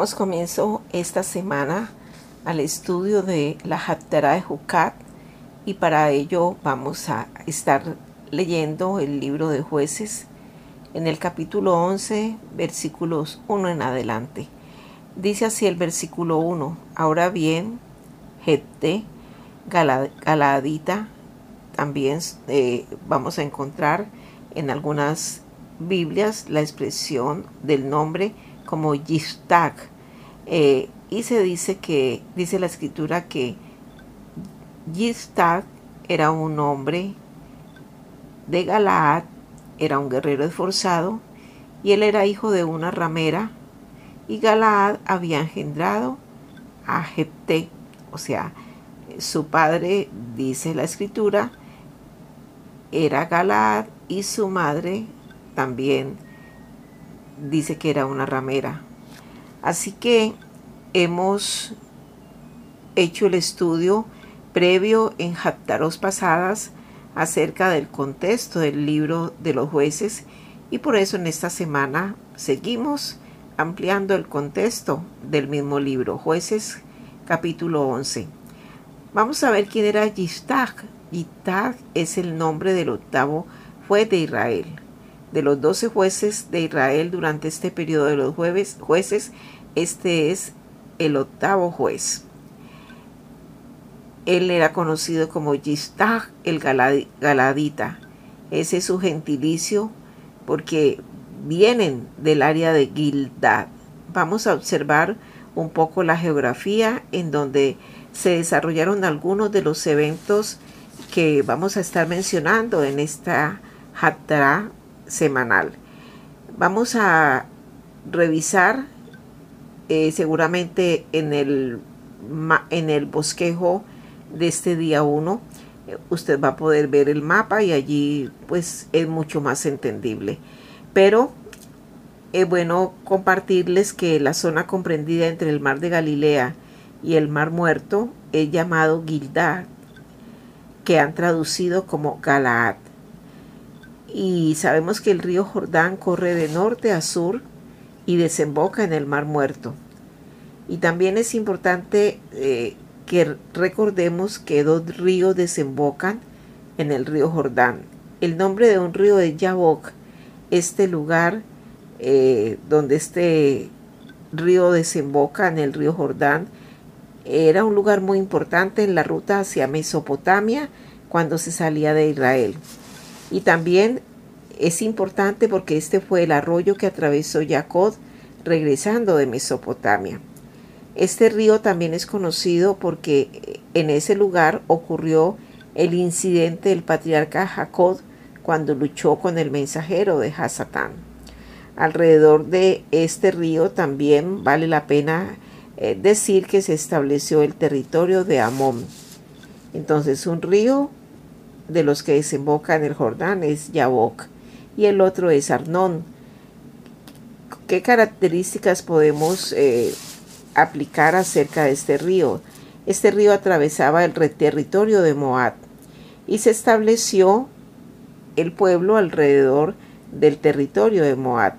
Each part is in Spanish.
Damos comienzo esta semana al estudio de la Haftarah de Jucat y para ello vamos a estar leyendo el libro de jueces en el capítulo 11 versículos 1 en adelante. Dice así el versículo 1, ahora bien, Gete, Galadita, también eh, vamos a encontrar en algunas Biblias la expresión del nombre como Yiftag. Eh, y se dice que, dice la escritura que Yiftag era un hombre de Galaad, era un guerrero esforzado, y él era hijo de una ramera, y Galaad había engendrado a Jepté, o sea, su padre, dice la escritura, era Galaad y su madre también dice que era una ramera. Así que hemos hecho el estudio previo en Japtaros pasadas acerca del contexto del libro de los jueces y por eso en esta semana seguimos ampliando el contexto del mismo libro, jueces capítulo 11. Vamos a ver quién era Yiftag. Yiftag es el nombre del octavo juez de Israel de los doce jueces de Israel durante este periodo de los jueves, jueces, este es el octavo juez. Él era conocido como Yistag el Galadita. Ese es su gentilicio porque vienen del área de Gildad. Vamos a observar un poco la geografía en donde se desarrollaron algunos de los eventos que vamos a estar mencionando en esta Hatra semanal. Vamos a revisar eh, seguramente en el, en el bosquejo de este día 1 eh, usted va a poder ver el mapa y allí pues es mucho más entendible. Pero es bueno compartirles que la zona comprendida entre el mar de Galilea y el mar muerto es llamado Gildad, que han traducido como Galaad y sabemos que el río Jordán corre de norte a sur y desemboca en el Mar Muerto. Y también es importante eh, que recordemos que dos ríos desembocan en el río Jordán. El nombre de un río es Yabok, este lugar eh, donde este río desemboca en el río Jordán era un lugar muy importante en la ruta hacia Mesopotamia cuando se salía de Israel. Y también es importante porque este fue el arroyo que atravesó Jacob regresando de Mesopotamia. Este río también es conocido porque en ese lugar ocurrió el incidente del patriarca Jacob cuando luchó con el mensajero de Hasatán. Alrededor de este río también vale la pena eh, decir que se estableció el territorio de Amón. Entonces un río de los que desemboca en el Jordán es Yabok y el otro es Arnón. ¿Qué características podemos eh, aplicar acerca de este río? Este río atravesaba el territorio de Moab y se estableció el pueblo alrededor del territorio de Moab.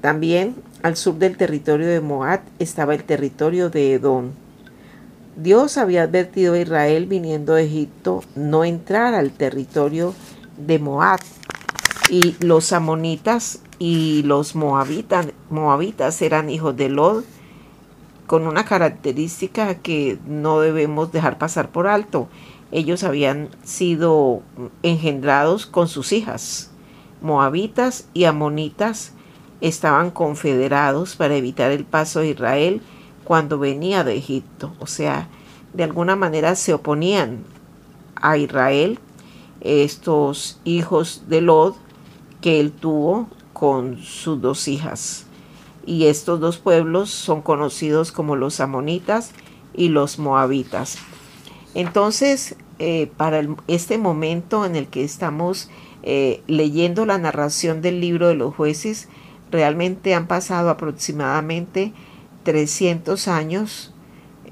También al sur del territorio de Moab estaba el territorio de Edom. Dios había advertido a Israel viniendo de Egipto no entrar al territorio de Moab. Y los amonitas y los moabitas, moabitas eran hijos de Lod con una característica que no debemos dejar pasar por alto. Ellos habían sido engendrados con sus hijas. Moabitas y amonitas estaban confederados para evitar el paso de Israel cuando venía de Egipto. O sea, de alguna manera se oponían a Israel estos hijos de Lod que él tuvo con sus dos hijas. Y estos dos pueblos son conocidos como los amonitas y los moabitas. Entonces, eh, para este momento en el que estamos eh, leyendo la narración del libro de los jueces, realmente han pasado aproximadamente 300 años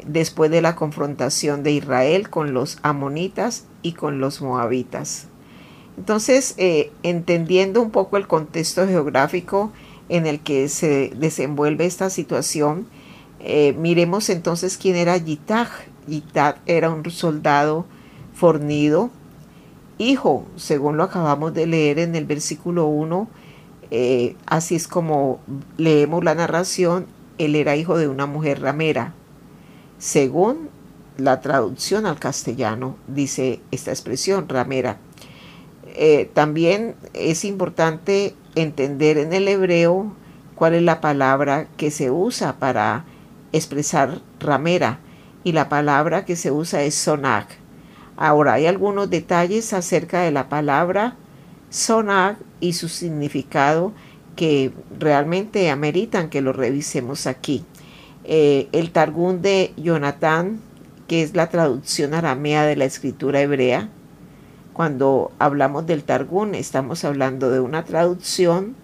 después de la confrontación de Israel con los amonitas y con los moabitas. Entonces, eh, entendiendo un poco el contexto geográfico en el que se desenvuelve esta situación, Eh, miremos entonces quién era Yitaj. Yitaj era un soldado fornido, hijo, según lo acabamos de leer en el versículo 1, eh, así es como leemos la narración, él era hijo de una mujer ramera. Según la traducción al castellano, dice esta expresión, ramera. Eh, también es importante entender en el hebreo cuál es la palabra que se usa para expresar ramera y la palabra que se usa es sonag. Ahora hay algunos detalles acerca de la palabra sonag y su significado que realmente ameritan que lo revisemos aquí. Eh, el Targum de Jonathan, que es la traducción aramea de la escritura hebrea, cuando hablamos del Targum estamos hablando de una traducción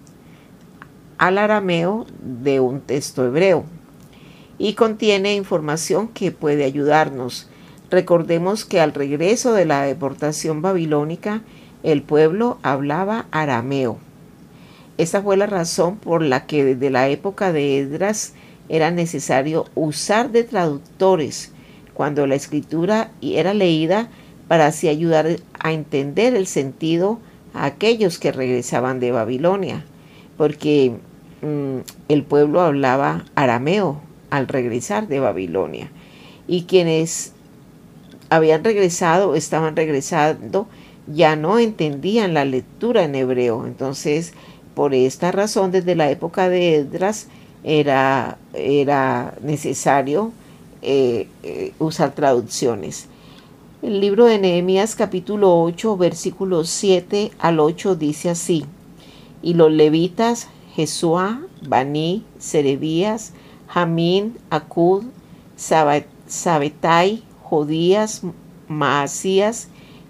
al arameo de un texto hebreo y contiene información que puede ayudarnos. Recordemos que al regreso de la deportación babilónica, el pueblo hablaba arameo. Esta fue la razón por la que desde la época de Edras era necesario usar de traductores cuando la escritura era leída para así ayudar a entender el sentido a aquellos que regresaban de Babilonia, porque mm, el pueblo hablaba arameo, al regresar de Babilonia. Y quienes habían regresado, estaban regresando, ya no entendían la lectura en hebreo. Entonces, por esta razón, desde la época de Edras, era, era necesario eh, eh, usar traducciones. El libro de Nehemías capítulo 8 versículos 7 al 8 dice así, y los levitas, Jesúa, Baní, Serebías, Jamín, Acud, Sabetai, Jodías, Maasías,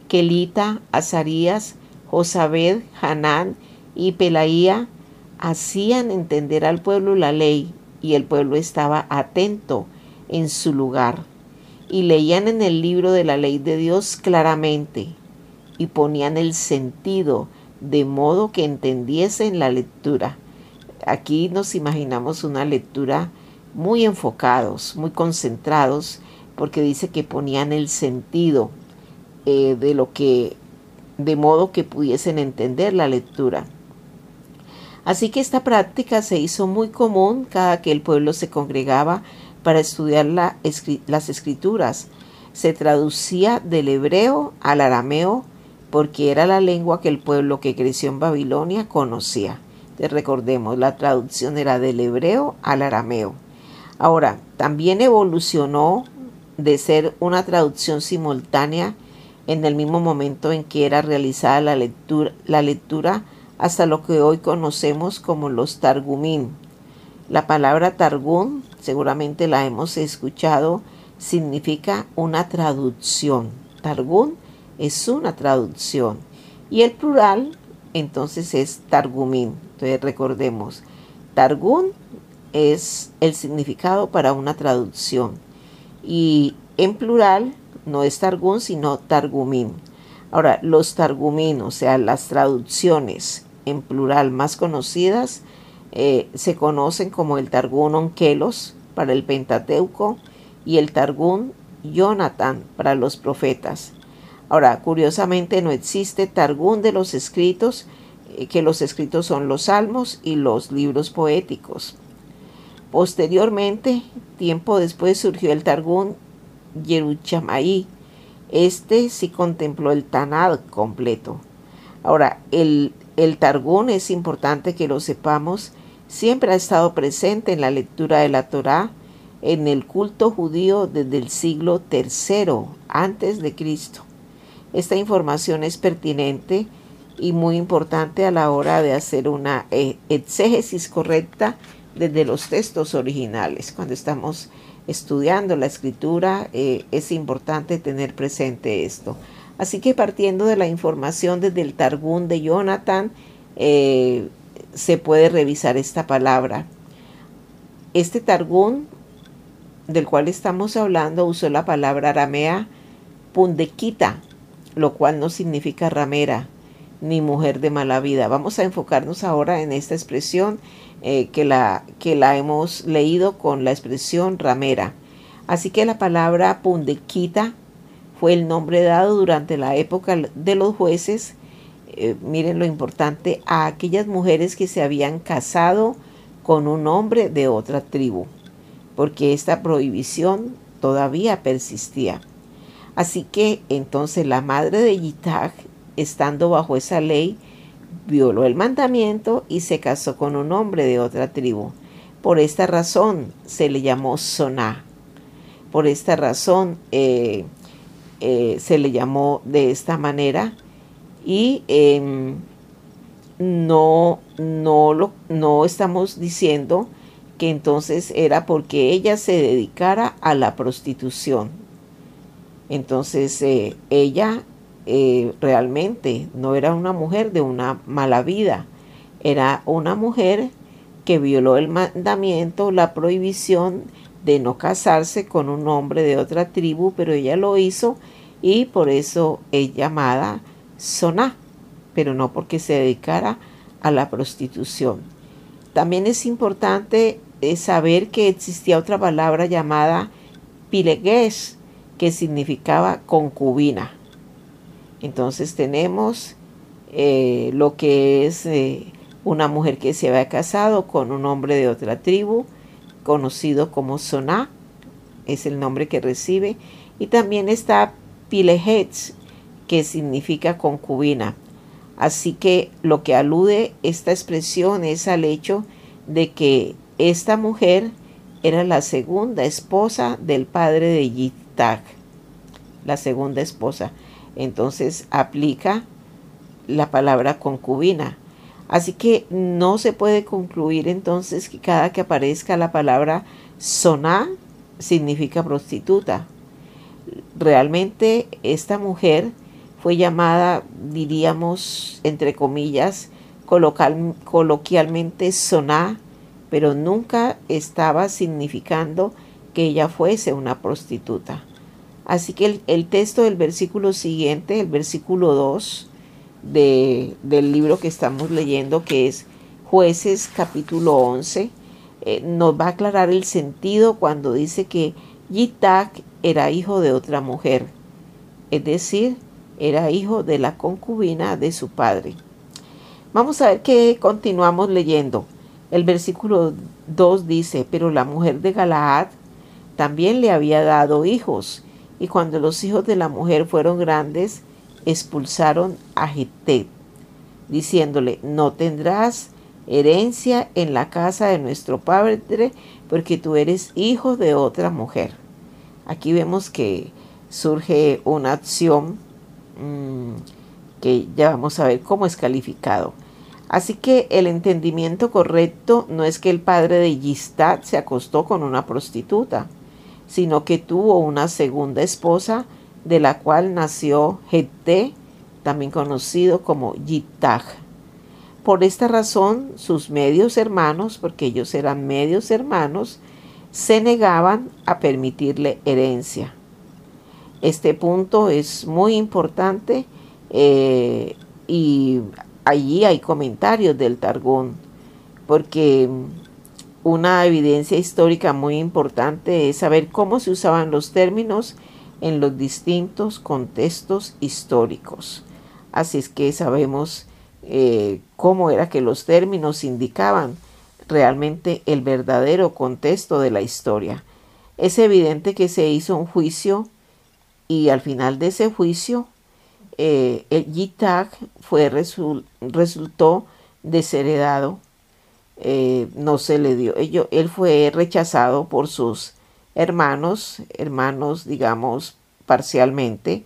Kelita, Azarías, Josabed, Hanán y Pelaía hacían entender al pueblo la ley y el pueblo estaba atento en su lugar y leían en el libro de la ley de Dios claramente y ponían el sentido de modo que entendiesen la lectura. Aquí nos imaginamos una lectura muy enfocados, muy concentrados, porque dice que ponían el sentido eh, de lo que, de modo que pudiesen entender la lectura. Así que esta práctica se hizo muy común cada que el pueblo se congregaba para estudiar las escrituras. Se traducía del hebreo al arameo porque era la lengua que el pueblo que creció en Babilonia conocía. Te recordemos, la traducción era del hebreo al arameo. Ahora, también evolucionó de ser una traducción simultánea en el mismo momento en que era realizada la lectura, la lectura hasta lo que hoy conocemos como los Targumín. La palabra Targum, seguramente la hemos escuchado, significa una traducción. Targum es una traducción. Y el plural, entonces, es Targumín. Entonces, recordemos, Targum es el significado para una traducción. Y en plural no es targum, sino targumín. Ahora, los targumín, o sea, las traducciones en plural más conocidas, eh, se conocen como el Targum Onkelos para el Pentateuco y el Targum Jonathan para los profetas. Ahora, curiosamente no existe Targum de los escritos, eh, que los escritos son los salmos y los libros poéticos. Posteriormente, tiempo después, surgió el Targum Yeruchamaí. Este sí contempló el Tanad completo. Ahora, el, el Targum es importante que lo sepamos, siempre ha estado presente en la lectura de la Torá, en el culto judío desde el siglo III antes de Cristo. Esta información es pertinente y muy importante a la hora de hacer una eh, exégesis correcta desde los textos originales. Cuando estamos estudiando la escritura eh, es importante tener presente esto. Así que partiendo de la información desde el Targum de Jonathan, eh, se puede revisar esta palabra. Este Targum del cual estamos hablando usó la palabra aramea pundequita, lo cual no significa ramera, ni mujer de mala vida. Vamos a enfocarnos ahora en esta expresión eh, que, la, que la hemos leído con la expresión ramera. Así que la palabra pundequita fue el nombre dado durante la época de los jueces, eh, miren lo importante, a aquellas mujeres que se habían casado con un hombre de otra tribu, porque esta prohibición todavía persistía. Así que entonces la madre de Yitzhak, estando bajo esa ley, violó el mandamiento y se casó con un hombre de otra tribu. Por esta razón se le llamó Soná. Por esta razón eh, eh, se le llamó de esta manera y em, no, no, lo, no estamos diciendo que entonces era porque ella se dedicara a la prostitución. Entonces eh, ella eh, realmente no era una mujer de una mala vida, era una mujer que violó el mandamiento, la prohibición de no casarse con un hombre de otra tribu, pero ella lo hizo y por eso es llamada Soná, pero no porque se dedicara a la prostitución. También es importante eh, saber que existía otra palabra llamada pilegues, que significaba concubina. Entonces tenemos eh, lo que es eh, una mujer que se había casado con un hombre de otra tribu, conocido como Soná, es el nombre que recibe, y también está Pilehetz, que significa concubina. Así que lo que alude esta expresión es al hecho de que esta mujer era la segunda esposa del padre de Yitzhak, la segunda esposa. Entonces aplica la palabra concubina. Así que no se puede concluir entonces que cada que aparezca la palabra soná significa prostituta. Realmente esta mujer fue llamada, diríamos, entre comillas, coloquialmente soná, pero nunca estaba significando que ella fuese una prostituta. Así que el, texto del versículo siguiente, el versículo 2, del libro que estamos leyendo, que es Jueces capítulo 11, eh, nos va a aclarar el sentido cuando dice que Yitak era hijo de otra mujer, es decir, era hijo de la concubina de su padre. Vamos a ver que continuamos leyendo. El versículo 2 dice, pero la mujer de Galaad también le había dado hijos, y cuando los hijos de la mujer fueron grandes, expulsaron a Gitet, diciéndole, no tendrás herencia en la casa de nuestro padre, porque tú eres hijo de otra mujer. Aquí vemos que surge una acción mm, que ya vamos a ver cómo es calificado. Así que el entendimiento correcto no es que el padre de Yistad se acostó con una prostituta, sino que tuvo una segunda esposa de la cual nació Gete, también conocido como Yittag. Por esta razón, sus medios hermanos, porque ellos eran medios hermanos, se negaban a permitirle herencia. Este punto es muy importante eh, y allí hay comentarios del Targón, porque una evidencia histórica muy importante es saber cómo se usaban los términos en los distintos contextos históricos. Así es que sabemos eh, cómo era que los términos indicaban realmente el verdadero contexto de la historia. Es evidente que se hizo un juicio y al final de ese juicio eh, el Yitzhak fue resultó desheredado, eh, no se le dio, él fue rechazado por sus hermanos, hermanos digamos parcialmente,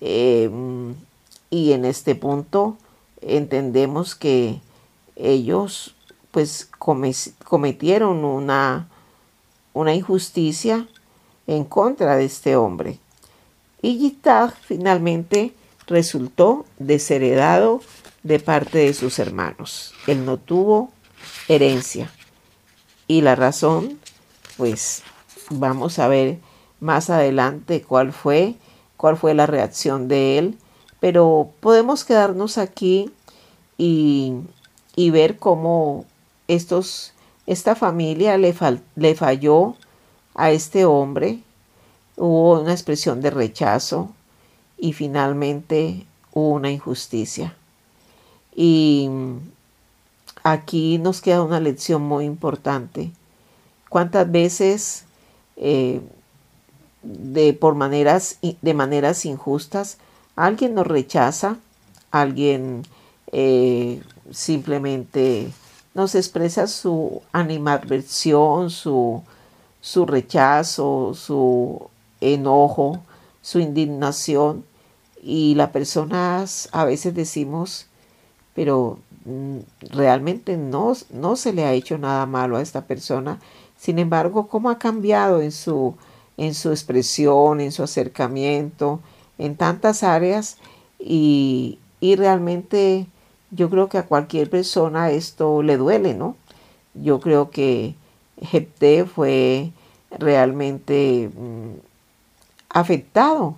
eh, y en este punto entendemos que ellos pues cometieron una, una injusticia en contra de este hombre. Y Yitzhak finalmente resultó desheredado de parte de sus hermanos. Él no tuvo herencia. Y la razón, pues vamos a ver más adelante cuál fue, cuál fue la reacción de él, Pero podemos quedarnos aquí y, y ver cómo estos, esta familia le, le falló a este hombre, hubo una expresión de rechazo y finalmente hubo una injusticia. Y aquí nos queda una lección muy importante. ¿Cuántas veces eh, de, por maneras, de maneras injustas alguien nos rechaza, alguien eh, simplemente nos expresa su animadversión, su, su rechazo, su enojo, su indignación y las personas a veces decimos, pero mm, realmente no, no se le ha hecho nada malo a esta persona. Sin embargo, ¿cómo ha cambiado en su, en su expresión, en su acercamiento, en tantas áreas? Y, y realmente yo creo que a cualquier persona esto le duele, ¿no? Yo creo que Jepté fue realmente mm, afectado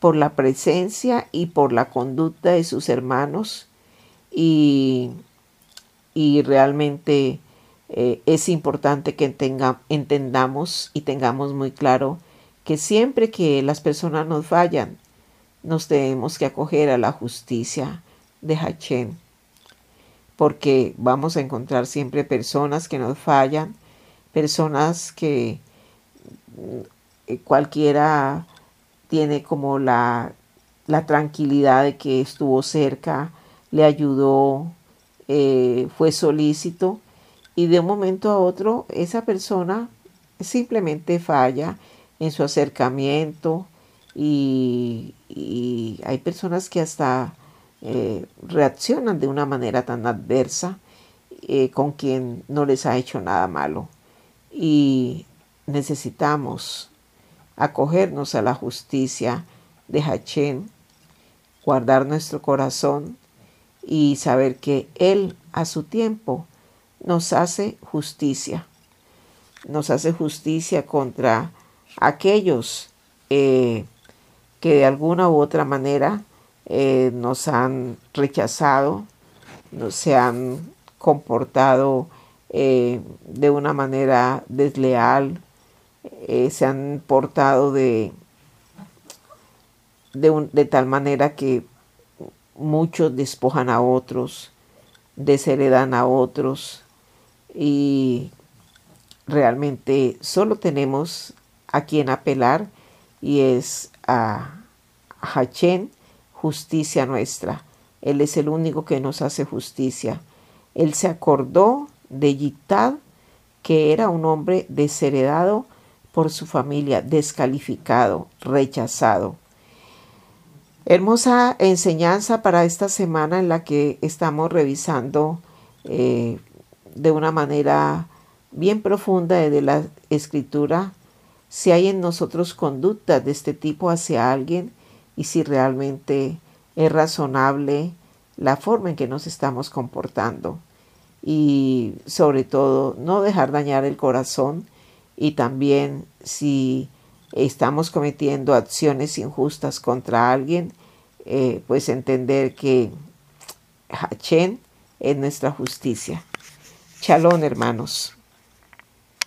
por la presencia y por la conducta de sus hermanos y, y realmente eh, es importante que entendamos y tengamos muy claro que siempre que las personas nos fallan, nos tenemos que acoger a la justicia de Hachén, porque vamos a encontrar siempre personas que nos fallan, personas que eh, cualquiera tiene como la, la, tranquilidad de que estuvo cerca, le ayudó, eh, fue solícito y de un momento a otro esa persona simplemente falla en su acercamiento y, hay personas que hasta eh, reaccionan de una manera tan adversa con quien no les ha hecho nada malo. Y necesitamos acogernos a la justicia de Hachén, guardar nuestro corazón y saber que Él a su tiempo nos hace justicia. Nos hace justicia contra aquellos eh, que de alguna u otra manera eh, nos han rechazado, no se han comportado eh, de una manera desleal, se han portado de, de, de tal manera que muchos despojan a otros, desheredan a otros y realmente solo tenemos a quien apelar y es a Hachén, justicia nuestra. Él es el único que nos hace justicia. Él se acordó de Yitad, que era un hombre desheredado por su familia, descalificado, rechazado. Hermosa enseñanza para esta semana en la que estamos revisando eh, de una manera bien profunda de la escritura si hay en nosotros conductas de este tipo hacia alguien y si realmente es razonable la forma en que nos estamos comportando y sobre todo no dejar dañar el corazón y también si estamos cometiendo acciones injustas contra alguien, eh, pues entender que Hachén es nuestra justicia. Chalón, hermanos.